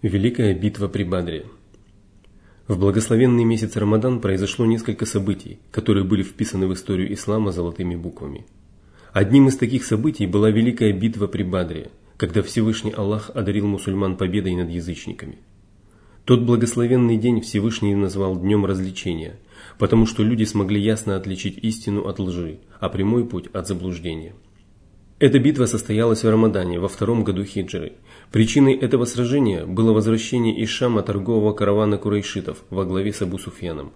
Великая битва при Бадре В благословенный месяц Рамадан произошло несколько событий, которые были вписаны в историю ислама золотыми буквами. Одним из таких событий была Великая битва при Бадре, когда Всевышний Аллах одарил мусульман победой над язычниками. Тот благословенный день Всевышний назвал днем развлечения, потому что люди смогли ясно отличить истину от лжи, а прямой путь от заблуждения. Эта битва состоялась в Рамадане во втором году хиджры. Причиной этого сражения было возвращение из Шама торгового каравана курайшитов во главе с Абу Суфьяном.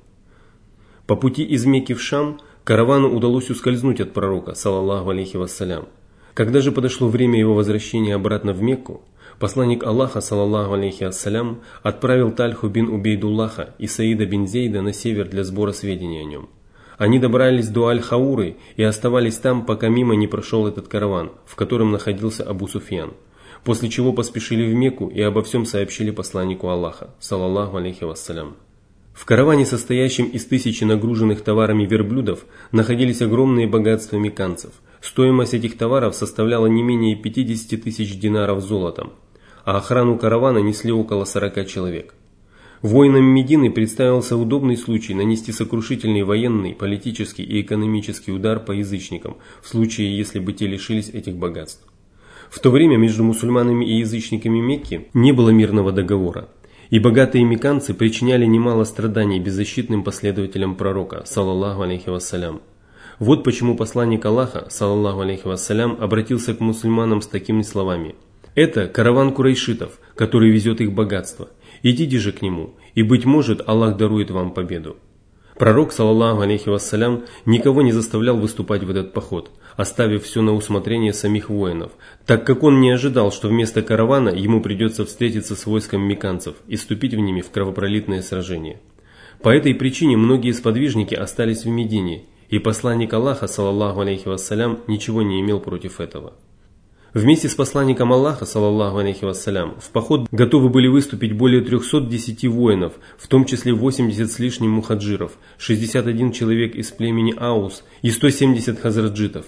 По пути из Мекки в Шам каравану удалось ускользнуть от пророка, салаллаху алейхи вассалям. Когда же подошло время его возвращения обратно в Мекку, посланник Аллаха, салаллаху алейхи вассалям, отправил Тальху бин Убейдуллаха и Саида бин Зейда на север для сбора сведений о нем. Они добрались до Аль-Хауры и оставались там, пока мимо не прошел этот караван, в котором находился Абу Суфьян. После чего поспешили в Мекку и обо всем сообщили посланнику Аллаха, салаллаху алейхи вассалям. В караване, состоящем из тысячи нагруженных товарами верблюдов, находились огромные богатства меканцев. Стоимость этих товаров составляла не менее 50 тысяч динаров золотом, а охрану каравана несли около 40 человек. Воинам Медины представился удобный случай нанести сокрушительный военный, политический и экономический удар по язычникам, в случае, если бы те лишились этих богатств. В то время между мусульманами и язычниками Мекки не было мирного договора, и богатые мекканцы причиняли немало страданий беззащитным последователям пророка, саллаллаху алейхи вассалям. Вот почему посланник Аллаха, саллаллаху алейхи вассалям, обратился к мусульманам с такими словами. «Это караван курайшитов, который везет их богатство – Идите же к нему, и, быть может, Аллах дарует вам победу. Пророк, саллаллаху алейхи вассалям, никого не заставлял выступать в этот поход, оставив все на усмотрение самих воинов, так как он не ожидал, что вместо каравана ему придется встретиться с войском меканцев и вступить в ними в кровопролитное сражение. По этой причине многие сподвижники остались в Медине, и посланник Аллаха, саллаллаху алейхи вассалям, ничего не имел против этого. Вместе с посланником Аллаха, саллаллаху алейхи вассалям, в поход готовы были выступить более 310 воинов, в том числе 80 с лишним мухаджиров, 61 человек из племени Аус и 170 хазраджитов.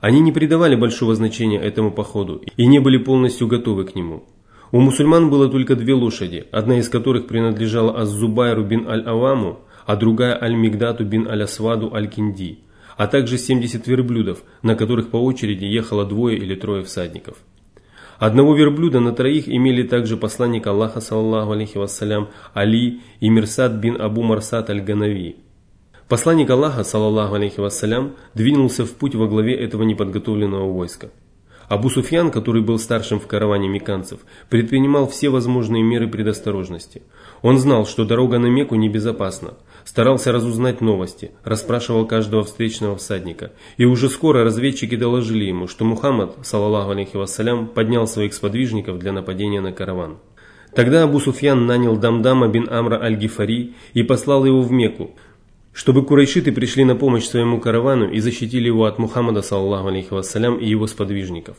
Они не придавали большого значения этому походу и не были полностью готовы к нему. У мусульман было только две лошади, одна из которых принадлежала Аз-Зубайру бин Аль-Аваму, а другая Аль-Мигдату бин Аль-Асваду Аль-Кинди а также 70 верблюдов, на которых по очереди ехало двое или трое всадников. Одного верблюда на троих имели также посланник Аллаха, саллаху алейхи вассалям, Али и Мирсад бин Абу Марсад аль-Ганави. Посланник Аллаха, саллаху алейхи вассалям, двинулся в путь во главе этого неподготовленного войска. Абу Суфьян, который был старшим в караване меканцев, предпринимал все возможные меры предосторожности. Он знал, что дорога на Мекку небезопасна, старался разузнать новости, расспрашивал каждого встречного всадника. И уже скоро разведчики доложили ему, что Мухаммад, саллаллаху алейхи вассалям, поднял своих сподвижников для нападения на караван. Тогда Абу Суфьян нанял Дамдама бин Амра аль-Гифари и послал его в Мекку, чтобы курайшиты пришли на помощь своему каравану и защитили его от Мухаммада, саллаллаху алейхи вассалям, и его сподвижников.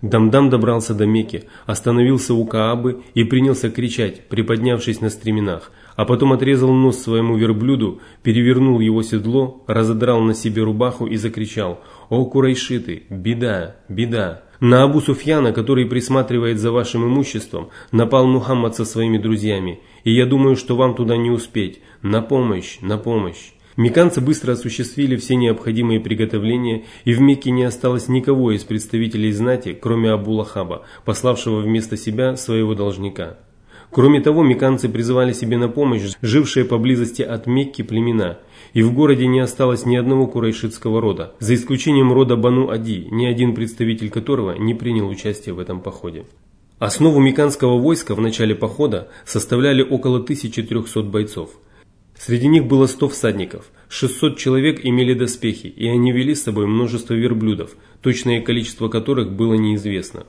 Дамдам добрался до Мекки, остановился у Каабы и принялся кричать, приподнявшись на стременах, а потом отрезал нос своему верблюду, перевернул его седло, разодрал на себе рубаху и закричал «О, курайшиты! Беда! Беда!» На Абу Суфьяна, который присматривает за вашим имуществом, напал Мухаммад со своими друзьями, и я думаю, что вам туда не успеть. На помощь, на помощь. Меканцы быстро осуществили все необходимые приготовления, и в Мекке не осталось никого из представителей знати, кроме Абу Лахаба, пославшего вместо себя своего должника. Кроме того, меканцы призывали себе на помощь жившие поблизости от Мекки племена, и в городе не осталось ни одного курайшитского рода, за исключением рода Бану Ади, ни один представитель которого не принял участие в этом походе. Основу меканского войска в начале похода составляли около 1300 бойцов. Среди них было 100 всадников, 600 человек имели доспехи, и они вели с собой множество верблюдов, точное количество которых было неизвестно.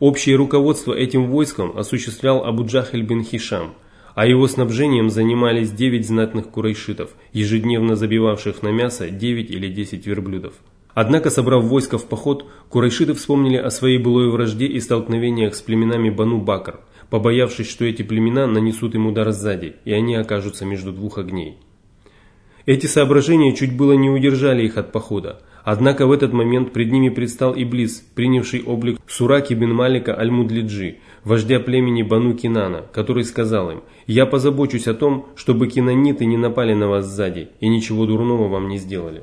Общее руководство этим войском осуществлял Абу-Джахель бин Хишам, а его снабжением занимались 9 знатных курайшитов, ежедневно забивавших на мясо 9 или 10 верблюдов. Однако, собрав войско в поход, курайшиты вспомнили о своей былой вражде и столкновениях с племенами Бану Бакр, побоявшись, что эти племена нанесут им удар сзади, и они окажутся между двух огней. Эти соображения чуть было не удержали их от похода, Однако в этот момент пред ними предстал Иблис, принявший облик Сураки бин Малика Аль-Мудлиджи, вождя племени Бану Кинана, который сказал им, «Я позабочусь о том, чтобы кинаниты не напали на вас сзади и ничего дурного вам не сделали».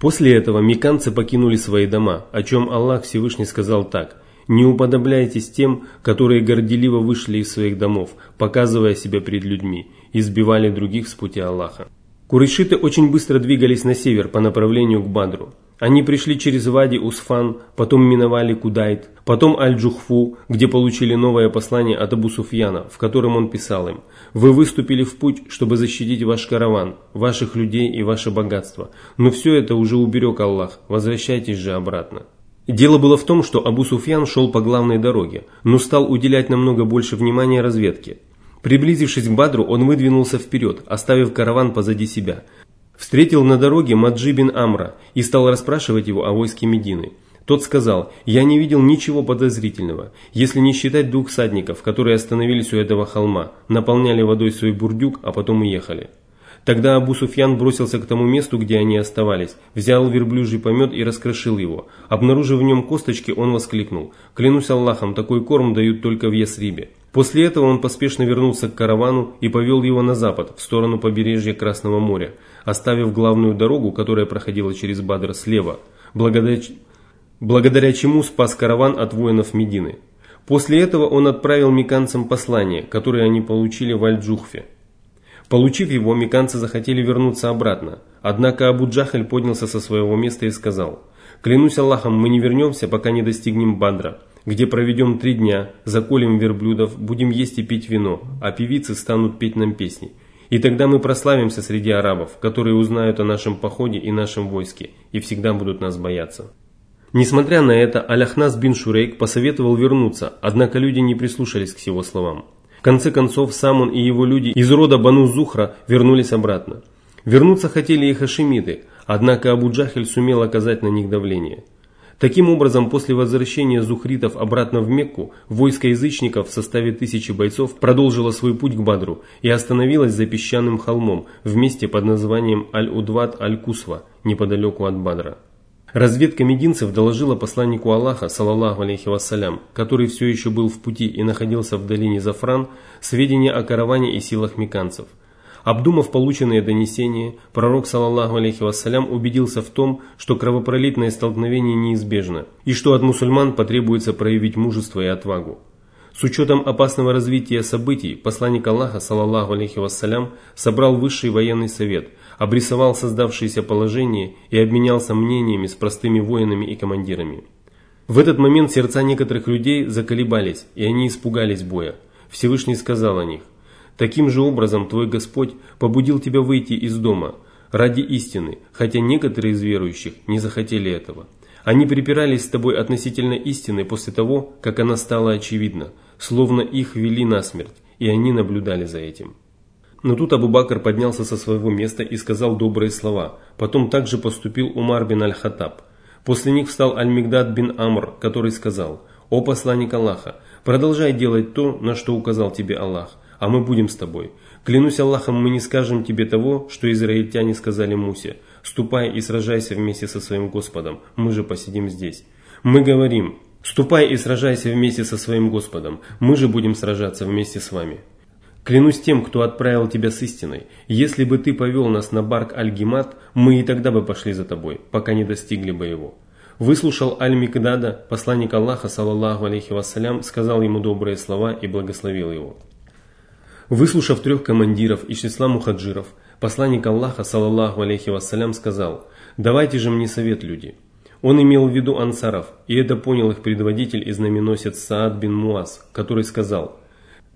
После этого миканцы покинули свои дома, о чем Аллах Всевышний сказал так – не уподобляйтесь тем, которые горделиво вышли из своих домов, показывая себя перед людьми, и сбивали других с пути Аллаха. Курайшиты очень быстро двигались на север по направлению к Бадру. Они пришли через Вади Усфан, потом миновали Кудайт, потом Аль-Джухфу, где получили новое послание от Абу Суфьяна, в котором он писал им «Вы выступили в путь, чтобы защитить ваш караван, ваших людей и ваше богатство, но все это уже уберег Аллах, возвращайтесь же обратно». Дело было в том, что Абу Суфьян шел по главной дороге, но стал уделять намного больше внимания разведке. Приблизившись к Бадру, он выдвинулся вперед, оставив караван позади себя. Встретил на дороге Маджи бин Амра и стал расспрашивать его о войске Медины. Тот сказал, «Я не видел ничего подозрительного, если не считать двух садников, которые остановились у этого холма, наполняли водой свой бурдюк, а потом уехали». Тогда Абу Суфьян бросился к тому месту, где они оставались, взял верблюжий помет и раскрошил его. Обнаружив в нем косточки, он воскликнул, «Клянусь Аллахом, такой корм дают только в Ясрибе». После этого он поспешно вернулся к каравану и повел его на запад, в сторону побережья Красного моря, оставив главную дорогу, которая проходила через Бадр слева, благодаря, благодаря чему спас караван от воинов Медины. После этого он отправил меканцам послание, которое они получили в Аль-Джухфе. Получив его, меканцы захотели вернуться обратно. Однако Абу Джахаль поднялся со своего места и сказал, «Клянусь Аллахом, мы не вернемся, пока не достигнем Бадра, где проведем три дня, заколем верблюдов, будем есть и пить вино, а певицы станут петь нам песни. И тогда мы прославимся среди арабов, которые узнают о нашем походе и нашем войске, и всегда будут нас бояться». Несмотря на это, Аляхнас бин Шурейк посоветовал вернуться, однако люди не прислушались к его словам конце концов, сам он и его люди из рода Бану Зухра вернулись обратно. Вернуться хотели и хашимиты, однако Абу Джахель сумел оказать на них давление. Таким образом, после возвращения зухритов обратно в Мекку, войско язычников в составе тысячи бойцов продолжило свой путь к Бадру и остановилось за песчаным холмом в месте под названием Аль-Удват Аль-Кусва, неподалеку от Бадра. Разведка мединцев доложила посланнику Аллаха, салаллаху алейхи вассалям, который все еще был в пути и находился в долине Зафран, сведения о караване и силах меканцев. Обдумав полученные донесения, пророк, салаллаху алейхи вассалям, убедился в том, что кровопролитное столкновение неизбежно, и что от мусульман потребуется проявить мужество и отвагу. С учетом опасного развития событий, посланник Аллаха, саллаллаху алейхи вассалям, собрал высший военный совет, обрисовал создавшееся положение и обменялся мнениями с простыми воинами и командирами. В этот момент сердца некоторых людей заколебались, и они испугались боя. Всевышний сказал о них, «Таким же образом твой Господь побудил тебя выйти из дома ради истины, хотя некоторые из верующих не захотели этого». Они припирались с тобой относительно истины после того, как она стала очевидна, словно их вели насмерть, и они наблюдали за этим. Но тут Абу-Бакр поднялся со своего места и сказал добрые слова. Потом также поступил Умар бин Аль-Хаттаб. После них встал Аль-Мигдад бин Амр, который сказал, «О посланник Аллаха, продолжай делать то, на что указал тебе Аллах, а мы будем с тобой. Клянусь Аллахом, мы не скажем тебе того, что израильтяне сказали Мусе. Ступай и сражайся вместе со своим Господом, мы же посидим здесь. Мы говорим, Ступай и сражайся вместе со своим Господом, мы же будем сражаться вместе с вами. Клянусь тем, кто отправил тебя с истиной, если бы ты повел нас на барк Аль-Гимат, мы и тогда бы пошли за тобой, пока не достигли бы его. Выслушал Аль-Микдада, посланник Аллаха, саллаллаху алейхи вассалям, сказал ему добрые слова и благословил его. Выслушав трех командиров из числа мухаджиров, посланник Аллаха, саллаллаху алейхи вассалям, сказал, «Давайте же мне совет, люди». Он имел в виду ансаров, и это понял их предводитель и знаменосец Саад бин Муаз, который сказал,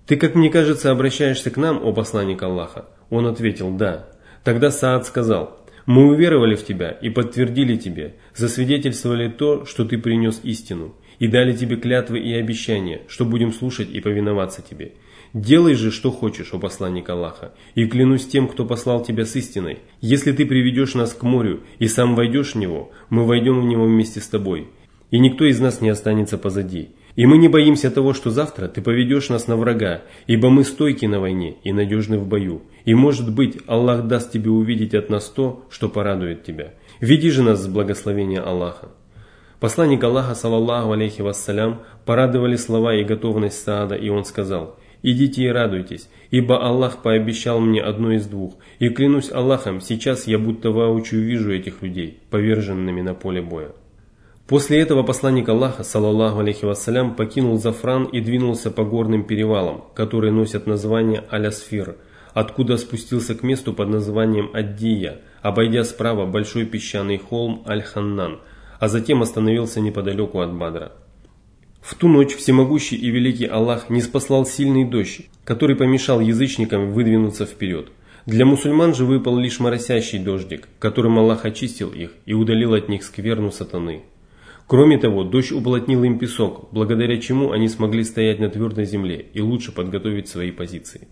«Ты, как мне кажется, обращаешься к нам, о посланник Аллаха?» Он ответил, «Да». Тогда Саад сказал, «Мы уверовали в тебя и подтвердили тебе, засвидетельствовали то, что ты принес истину, и дали тебе клятвы и обещания, что будем слушать и повиноваться тебе. Делай же, что хочешь, о посланник Аллаха, и клянусь тем, кто послал тебя с истиной. Если ты приведешь нас к морю и сам войдешь в него, мы войдем в него вместе с тобой, и никто из нас не останется позади. И мы не боимся того, что завтра ты поведешь нас на врага, ибо мы стойки на войне и надежны в бою. И может быть, Аллах даст тебе увидеть от нас то, что порадует тебя. Веди же нас с благословения Аллаха. Посланник Аллаха, саллаллаху алейхи вассалям, порадовали слова и готовность Саада, и он сказал, «Идите и радуйтесь, ибо Аллах пообещал мне одно из двух, и клянусь Аллахом, сейчас я будто воочию вижу этих людей, поверженными на поле боя». После этого посланник Аллаха, саллаллаху алейхи вассалям, покинул Зафран и двинулся по горным перевалам, которые носят название Алясфир, откуда спустился к месту под названием Аддия, обойдя справа большой песчаный холм Аль-Ханнан, а затем остановился неподалеку от Бадра. В ту ночь всемогущий и великий Аллах не спаслал сильный дождь, который помешал язычникам выдвинуться вперед. Для мусульман же выпал лишь моросящий дождик, которым Аллах очистил их и удалил от них скверну сатаны. Кроме того, дождь уплотнил им песок, благодаря чему они смогли стоять на твердой земле и лучше подготовить свои позиции.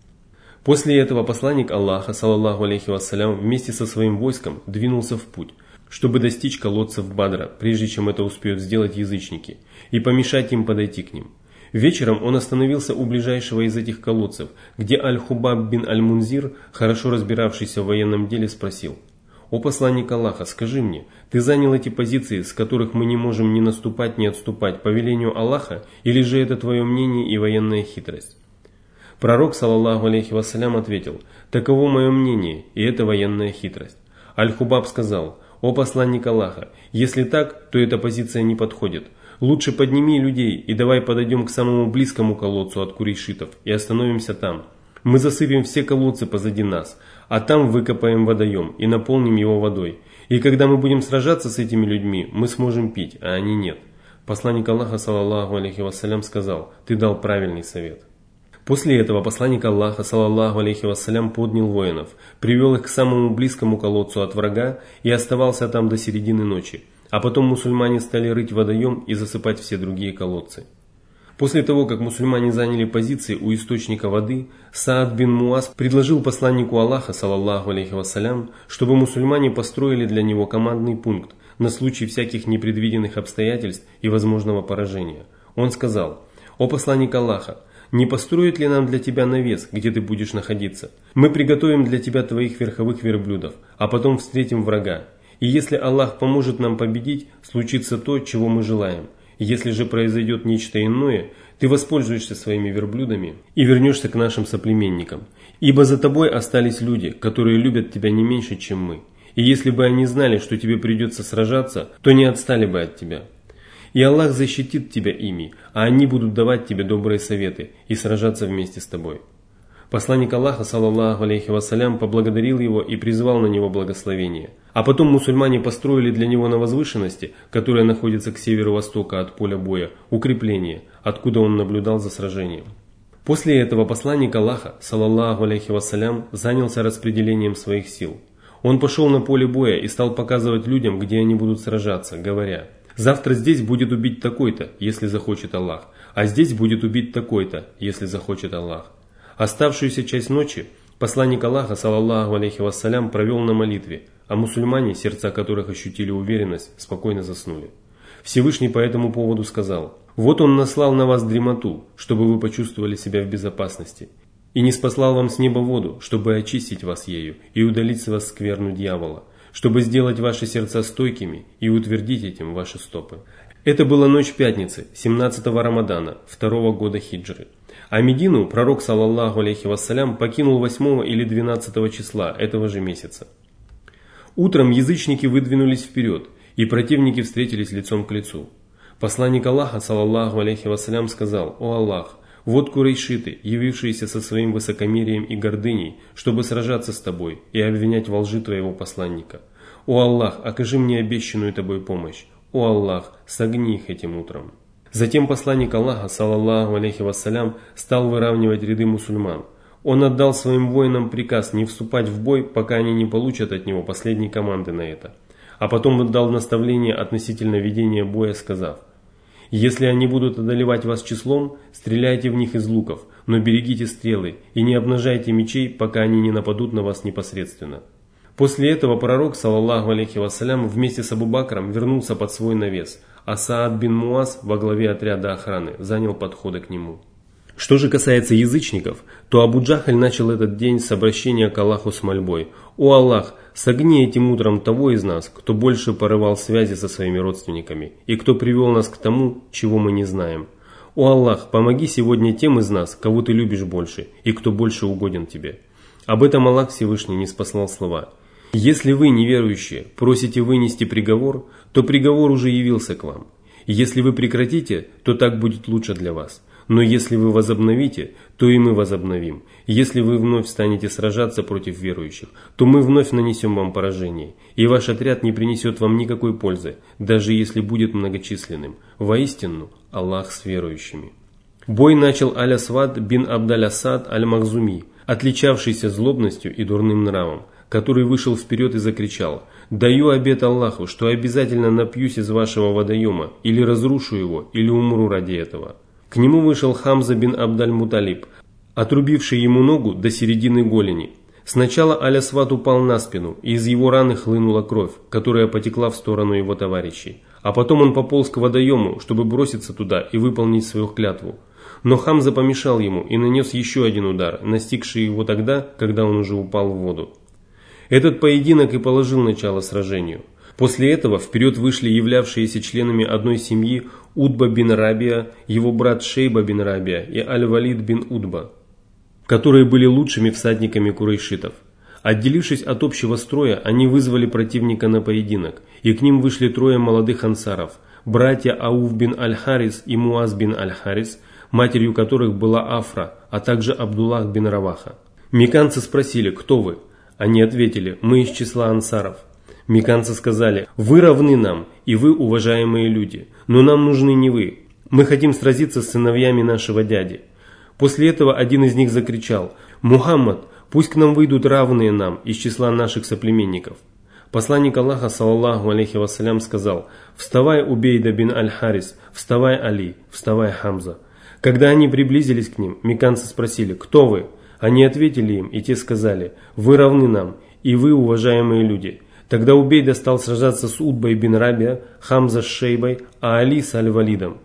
После этого посланник Аллаха, саллаллаху алейхи вассалям, вместе со своим войском двинулся в путь, чтобы достичь колодцев Бадра, прежде чем это успеют сделать язычники, и помешать им подойти к ним. Вечером он остановился у ближайшего из этих колодцев, где Аль-Хубаб бин Аль-Мунзир, хорошо разбиравшийся в военном деле, спросил – «О посланник Аллаха, скажи мне, ты занял эти позиции, с которых мы не можем ни наступать, ни отступать, по велению Аллаха, или же это твое мнение и военная хитрость?» Пророк, саллаллаху алейхи вассалям, ответил, «Таково мое мнение, и это военная хитрость». Аль-Хубаб сказал, «О посланник Аллаха, если так, то эта позиция не подходит. Лучше подними людей и давай подойдем к самому близкому колодцу от курейшитов и остановимся там. Мы засыпем все колодцы позади нас, а там выкопаем водоем и наполним его водой. И когда мы будем сражаться с этими людьми, мы сможем пить, а они нет. Посланник Аллаха, саллаллаху алейхи вассалям, сказал, ты дал правильный совет. После этого посланник Аллаха, саллаллаху алейхи вассалям, поднял воинов, привел их к самому близкому колодцу от врага и оставался там до середины ночи. А потом мусульмане стали рыть водоем и засыпать все другие колодцы. После того, как мусульмане заняли позиции у источника воды, Саад бин Муаз предложил посланнику Аллаха, саллаллаху алейхи вассалям, чтобы мусульмане построили для него командный пункт на случай всяких непредвиденных обстоятельств и возможного поражения. Он сказал, «О посланник Аллаха, не построит ли нам для тебя навес, где ты будешь находиться? Мы приготовим для тебя твоих верховых верблюдов, а потом встретим врага. И если Аллах поможет нам победить, случится то, чего мы желаем. Если же произойдет нечто иное, ты воспользуешься своими верблюдами и вернешься к нашим соплеменникам. Ибо за тобой остались люди, которые любят тебя не меньше, чем мы. И если бы они знали, что тебе придется сражаться, то не отстали бы от тебя. И Аллах защитит тебя ими, а они будут давать тебе добрые советы и сражаться вместе с тобой. Посланник Аллаха, саллаллаху алейхи вассалям, поблагодарил его и призвал на него благословение. А потом мусульмане построили для него на возвышенности, которая находится к северо-востока от поля боя, укрепление, откуда он наблюдал за сражением. После этого посланник Аллаха, саллаллаху алейхи вассалям, занялся распределением своих сил. Он пошел на поле боя и стал показывать людям, где они будут сражаться, говоря, «Завтра здесь будет убить такой-то, если захочет Аллах, а здесь будет убить такой-то, если захочет Аллах». Оставшуюся часть ночи посланник Аллаха, саллаллаху алейхи вассалям, провел на молитве, а мусульмане, сердца которых ощутили уверенность, спокойно заснули. Всевышний по этому поводу сказал, «Вот он наслал на вас дремоту, чтобы вы почувствовали себя в безопасности, и не спаслал вам с неба воду, чтобы очистить вас ею и удалить с вас скверну дьявола, чтобы сделать ваши сердца стойкими и утвердить этим ваши стопы». Это была ночь пятницы, 17-го Рамадана, второго года хиджры. А Медину пророк, саллаллаху алейхи вассалям, покинул 8 или 12 числа этого же месяца. Утром язычники выдвинулись вперед, и противники встретились лицом к лицу. Посланник Аллаха, саллаллаху алейхи вассалям, сказал, «О Аллах, вот курейшиты, явившиеся со своим высокомерием и гордыней, чтобы сражаться с тобой и обвинять во лжи твоего посланника. О Аллах, окажи мне обещанную тобой помощь. О Аллах, согни их этим утром». Затем посланник Аллаха, саллаллаху алейхи вассалям, стал выравнивать ряды мусульман. Он отдал своим воинам приказ не вступать в бой, пока они не получат от него последней команды на это. А потом отдал наставление относительно ведения боя, сказав, «Если они будут одолевать вас числом, стреляйте в них из луков, но берегите стрелы и не обнажайте мечей, пока они не нападут на вас непосредственно». После этого пророк, саллаллаху алейхи вассалям, вместе с Абу-Бакром вернулся под свой навес, а Саад бин Муаз во главе отряда охраны занял подходы к нему. Что же касается язычников, то Абу Джахаль начал этот день с обращения к Аллаху с мольбой. «О Аллах, согни этим утром того из нас, кто больше порывал связи со своими родственниками и кто привел нас к тому, чего мы не знаем. О Аллах, помоги сегодня тем из нас, кого ты любишь больше и кто больше угоден тебе. Об этом Аллах Всевышний не спаслал слова. Если вы, неверующие, просите вынести приговор, то приговор уже явился к вам. Если вы прекратите, то так будет лучше для вас. Но если вы возобновите, то и мы возобновим. Если вы вновь станете сражаться против верующих, то мы вновь нанесем вам поражение, и ваш отряд не принесет вам никакой пользы, даже если будет многочисленным. Воистину, Аллах с верующими. Бой начал Аль-Асвад бин Абдаль-Асад Аль-Махзуми, отличавшийся злобностью и дурным нравом, который вышел вперед и закричал «Даю обет Аллаху, что обязательно напьюсь из вашего водоема, или разрушу его, или умру ради этого». К нему вышел Хамза бин Абдаль-Муталиб, отрубивший ему ногу до середины голени. Сначала Алясват упал на спину, и из его раны хлынула кровь, которая потекла в сторону его товарищей. А потом он пополз к водоему, чтобы броситься туда и выполнить свою клятву. Но Хамза помешал ему и нанес еще один удар, настигший его тогда, когда он уже упал в воду. Этот поединок и положил начало сражению. После этого вперед вышли являвшиеся членами одной семьи Удба бин Рабия, его брат Шейба бин Рабия и Аль-Валид бин Удба, которые были лучшими всадниками курайшитов. Отделившись от общего строя, они вызвали противника на поединок, и к ним вышли трое молодых ансаров, братья Ауф бин Аль-Харис и Муаз бин Аль-Харис, матерью которых была Афра, а также Абдуллах бин Раваха. Меканцы спросили, кто вы? Они ответили, мы из числа ансаров. Меканцы сказали, вы равны нам, и вы уважаемые люди, но нам нужны не вы. Мы хотим сразиться с сыновьями нашего дяди. После этого один из них закричал, Мухаммад, пусть к нам выйдут равные нам из числа наших соплеменников. Посланник Аллаха, саллаллаху алейхи вассалям, сказал, «Вставай, Убейда бин Аль-Харис, вставай, Али, вставай, Хамза». Когда они приблизились к ним, меканцы спросили, «Кто вы?» Они ответили им, и те сказали, «Вы равны нам, и вы, уважаемые люди». Тогда Убейда стал сражаться с Удбой бин Рабия, Хамза с Шейбой, а Али с Аль-Валидом.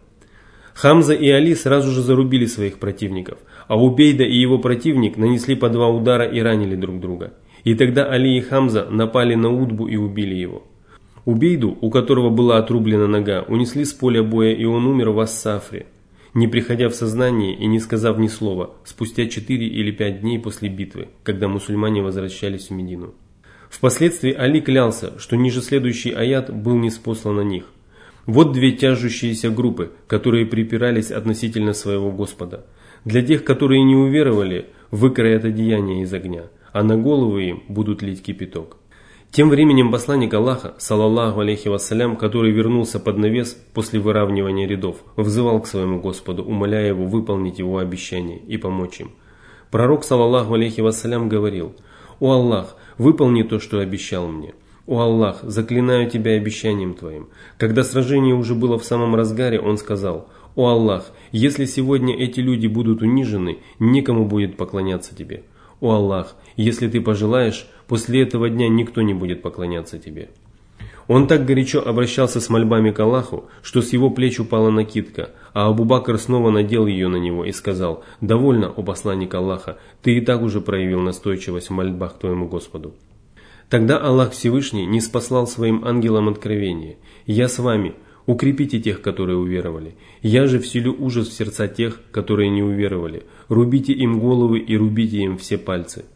Хамза и Али сразу же зарубили своих противников, а Убейда и его противник нанесли по два удара и ранили друг друга. И тогда Али и Хамза напали на Удбу и убили его. Убейду, у которого была отрублена нога, унесли с поля боя, и он умер в Ассафре не приходя в сознание и не сказав ни слова, спустя 4 или 5 дней после битвы, когда мусульмане возвращались в Медину. Впоследствии Али клялся, что ниже следующий аят был не спослан на них. Вот две тяжущиеся группы, которые припирались относительно своего Господа. Для тех, которые не уверовали, выкроят одеяние из огня, а на головы им будут лить кипяток. Тем временем посланник Аллаха, салаллаху алейхи вассалям, который вернулся под навес после выравнивания рядов, взывал к своему Господу, умоляя его выполнить его обещание и помочь им. Пророк, салаллаху алейхи вассалям, говорил, «О Аллах, выполни то, что обещал мне». «О Аллах, заклинаю Тебя обещанием Твоим». Когда сражение уже было в самом разгаре, он сказал, «О Аллах, если сегодня эти люди будут унижены, некому будет поклоняться Тебе». «О Аллах, если Ты пожелаешь, После этого дня никто не будет поклоняться тебе. Он так горячо обращался с мольбами к Аллаху, что с его плеч упала накидка, а Абу-Бакр снова надел ее на него и сказал, «Довольно, о посланник Аллаха, ты и так уже проявил настойчивость в мольбах твоему Господу». Тогда Аллах Всевышний не спаслал своим ангелам откровение. «Я с вами, укрепите тех, которые уверовали. Я же вселю ужас в сердца тех, которые не уверовали. Рубите им головы и рубите им все пальцы».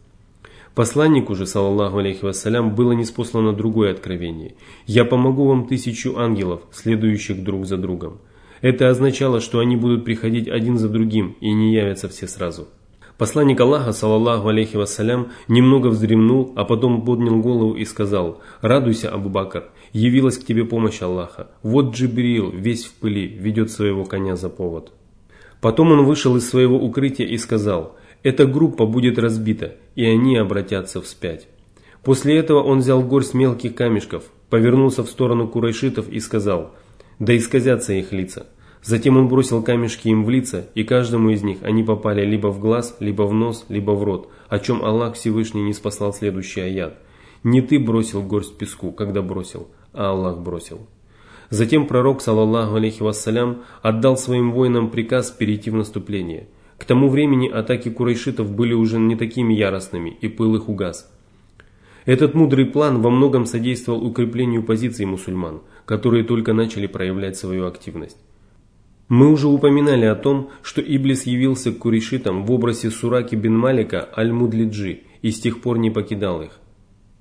Посланнику же, саллаллаху алейхи вассалям, было неспослано другое откровение. «Я помогу вам тысячу ангелов, следующих друг за другом». Это означало, что они будут приходить один за другим и не явятся все сразу. Посланник Аллаха, саллаллаху алейхи вассалям, немного вздремнул, а потом поднял голову и сказал, «Радуйся, Абу Бакр, явилась к тебе помощь Аллаха. Вот Джибрил, весь в пыли, ведет своего коня за повод». Потом он вышел из своего укрытия и сказал, эта группа будет разбита, и они обратятся вспять. После этого он взял горсть мелких камешков, повернулся в сторону курайшитов и сказал, да исказятся их лица. Затем он бросил камешки им в лица, и каждому из них они попали либо в глаз, либо в нос, либо в рот, о чем Аллах Всевышний не спасал следующий аят. Не ты бросил горсть песку, когда бросил, а Аллах бросил. Затем пророк, саллаллаху алейхи вассалям, отдал своим воинам приказ перейти в наступление – к тому времени атаки курайшитов были уже не такими яростными, и пыл их угас. Этот мудрый план во многом содействовал укреплению позиций мусульман, которые только начали проявлять свою активность. Мы уже упоминали о том, что Иблис явился к курейшитам в образе Сураки бин Малика аль-Мудлиджи и с тех пор не покидал их.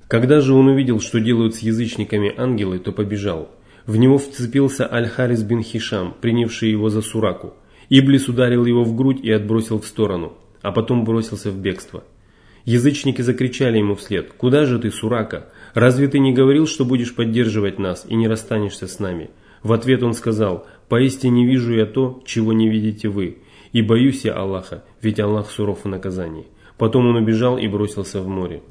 Когда же он увидел, что делают с язычниками ангелы, то побежал. В него вцепился Аль-Харис бин Хишам, принявший его за Сураку. Иблис ударил его в грудь и отбросил в сторону, а потом бросился в бегство. Язычники закричали ему вслед, «Куда же ты, Сурака? Разве ты не говорил, что будешь поддерживать нас и не расстанешься с нами?» В ответ он сказал, «Поистине вижу я то, чего не видите вы, и боюсь я Аллаха, ведь Аллах суров в наказании». Потом он убежал и бросился в море.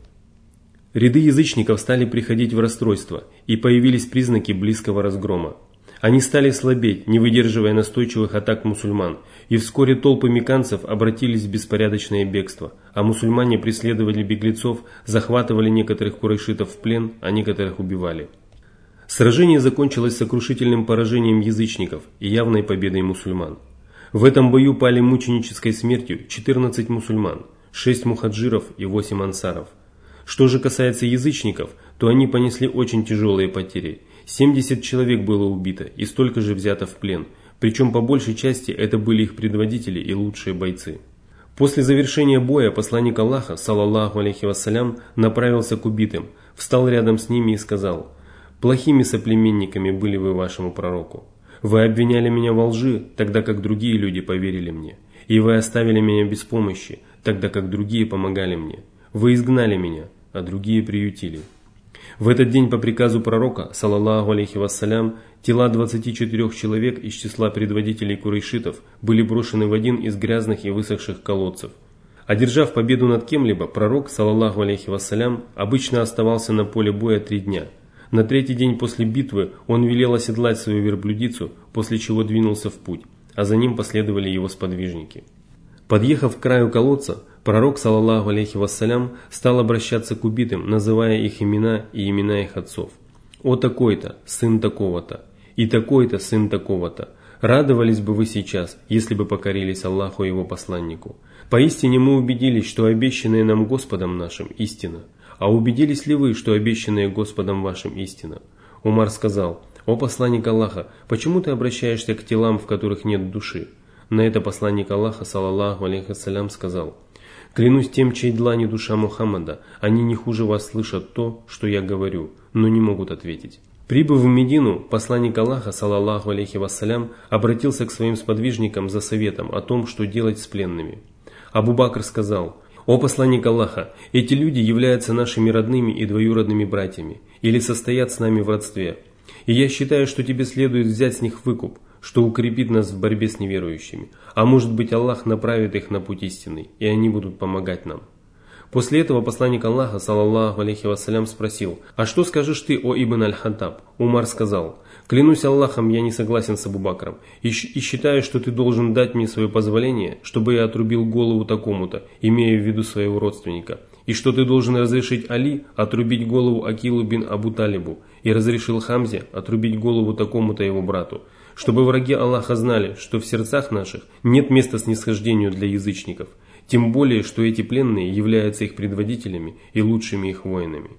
Ряды язычников стали приходить в расстройство, и появились признаки близкого разгрома. Они стали слабеть, не выдерживая настойчивых атак мусульман, и вскоре толпы меканцев обратились в беспорядочное бегство, а мусульмане преследовали беглецов, захватывали некоторых курайшитов в плен, а некоторых убивали. Сражение закончилось сокрушительным поражением язычников и явной победой мусульман. В этом бою пали мученической смертью 14 мусульман, 6 мухаджиров и 8 ансаров. Что же касается язычников, то они понесли очень тяжелые потери. 70 человек было убито и столько же взято в плен, причем по большей части это были их предводители и лучшие бойцы. После завершения боя посланник Аллаха, салаллаху алейхи вассалям, направился к убитым, встал рядом с ними и сказал – Плохими соплеменниками были вы вашему пророку. Вы обвиняли меня во лжи, тогда как другие люди поверили мне. И вы оставили меня без помощи, тогда как другие помогали мне. Вы изгнали меня, а другие приютили. В этот день по приказу пророка, салаллаху алейхи вассалям, тела 24 человек из числа предводителей курейшитов были брошены в один из грязных и высохших колодцев. Одержав победу над кем-либо, пророк, салаллаху алейхи вассалям, обычно оставался на поле боя три дня – на третий день после битвы он велел оседлать свою верблюдицу, после чего двинулся в путь, а за ним последовали его сподвижники. Подъехав к краю колодца, пророк, салаллаху алейхи вассалям, стал обращаться к убитым, называя их имена и имена их отцов. «О такой-то, сын такого-то, и такой-то, сын такого-то, радовались бы вы сейчас, если бы покорились Аллаху и его посланнику. Поистине мы убедились, что обещанное нам Господом нашим истина, «А убедились ли вы, что обещанное Господом вашим истина?» Умар сказал, «О посланник Аллаха, почему ты обращаешься к телам, в которых нет души?» На это посланник Аллаха, салаллаху алейхиссалям, сказал, «Клянусь тем, чей длани душа Мухаммада, они не хуже вас слышат то, что я говорю, но не могут ответить». Прибыв в Медину, посланник Аллаха, салаллаху алейхи вассалям, обратился к своим сподвижникам за советом о том, что делать с пленными. Абу Бакр сказал, «О посланник Аллаха, эти люди являются нашими родными и двоюродными братьями, или состоят с нами в родстве. И я считаю, что тебе следует взять с них выкуп, что укрепит нас в борьбе с неверующими. А может быть Аллах направит их на путь истинный, и они будут помогать нам». После этого посланник Аллаха, саллаллаху алейхи вассалям, спросил, «А что скажешь ты, о Ибн аль-Хаттаб?» Умар сказал, Клянусь Аллахом, я не согласен с Абубакром и, и считаю, что ты должен дать мне свое позволение, чтобы я отрубил голову такому-то, имея в виду своего родственника, и что ты должен разрешить Али отрубить голову Акилу бин Абу Талибу и разрешил Хамзе отрубить голову такому-то его брату, чтобы враги Аллаха знали, что в сердцах наших нет места снисхождению для язычников, тем более, что эти пленные являются их предводителями и лучшими их воинами.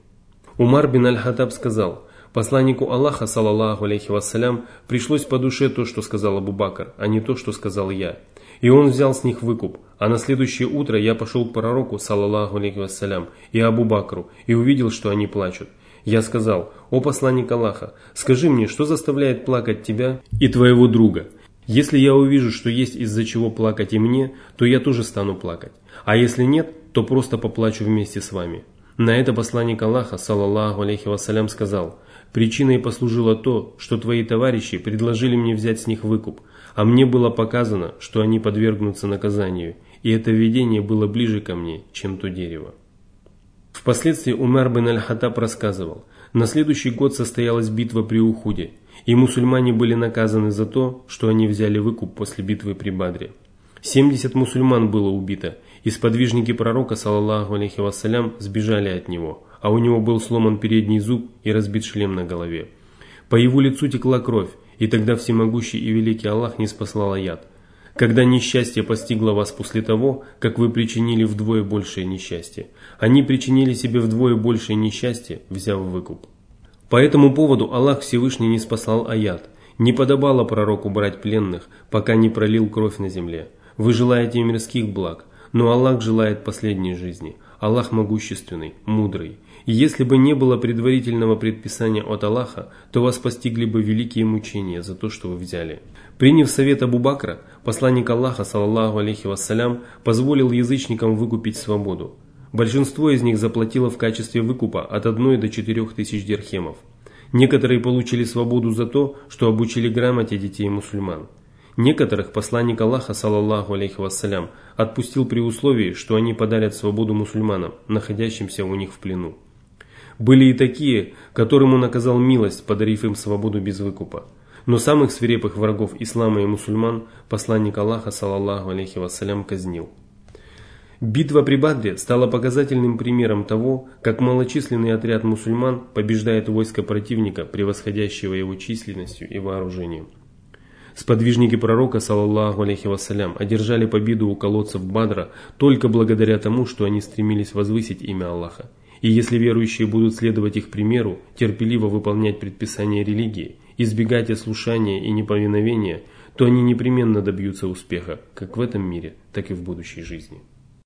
Умар бин Аль-Хаттаб сказал – Посланнику Аллаха, салаллаху алейхи вассалям, пришлось по душе то, что сказал Абу Бакр, а не то, что сказал я. И он взял с них выкуп. А на следующее утро я пошел к пророку, салаллаху алейхи вассалям, и Абу Бакру, и увидел, что они плачут. Я сказал, о посланник Аллаха, скажи мне, что заставляет плакать тебя и твоего друга? Если я увижу, что есть из-за чего плакать и мне, то я тоже стану плакать. А если нет, то просто поплачу вместе с вами. На это посланник Аллаха, салаллаху алейхи вассалям, сказал, Причиной послужило то, что твои товарищи предложили мне взять с них выкуп, а мне было показано, что они подвергнутся наказанию, и это видение было ближе ко мне, чем то дерево. Впоследствии Умар бен Аль-Хаттаб рассказывал, на следующий год состоялась битва при Ухуде, и мусульмане были наказаны за то, что они взяли выкуп после битвы при Бадре. 70 мусульман было убито, и сподвижники пророка, саллаллаху алейхи вассалям, сбежали от него – а у него был сломан передний зуб и разбит шлем на голове. По его лицу текла кровь, и тогда всемогущий и великий Аллах не спаслал яд. Когда несчастье постигло вас после того, как вы причинили вдвое большее несчастье. Они причинили себе вдвое большее несчастье, взяв выкуп. По этому поводу Аллах Всевышний не спасал аят. Не подобало пророку брать пленных, пока не пролил кровь на земле. Вы желаете мирских благ, но Аллах желает последней жизни. Аллах могущественный, мудрый. И если бы не было предварительного предписания от Аллаха, то вас постигли бы великие мучения за то, что вы взяли. Приняв совет Абу Бакра, посланник Аллаха, саллаллаху алейхи вассалям, позволил язычникам выкупить свободу. Большинство из них заплатило в качестве выкупа от 1 до 4 тысяч дирхемов. Некоторые получили свободу за то, что обучили грамоте детей мусульман. Некоторых посланник Аллаха, саллаллаху алейхи вассалям, отпустил при условии, что они подарят свободу мусульманам, находящимся у них в плену. Были и такие, которым он оказал милость, подарив им свободу без выкупа. Но самых свирепых врагов ислама и мусульман посланник Аллаха, саллаллаху алейхи вассалям, казнил. Битва при Бадре стала показательным примером того, как малочисленный отряд мусульман побеждает войско противника, превосходящего его численностью и вооружением. Сподвижники пророка, саллаллаху алейхи вассалям, одержали победу у колодцев Бадра только благодаря тому, что они стремились возвысить имя Аллаха. И если верующие будут следовать их примеру, терпеливо выполнять предписания религии, избегать ослушания и неповиновения, то они непременно добьются успеха, как в этом мире, так и в будущей жизни.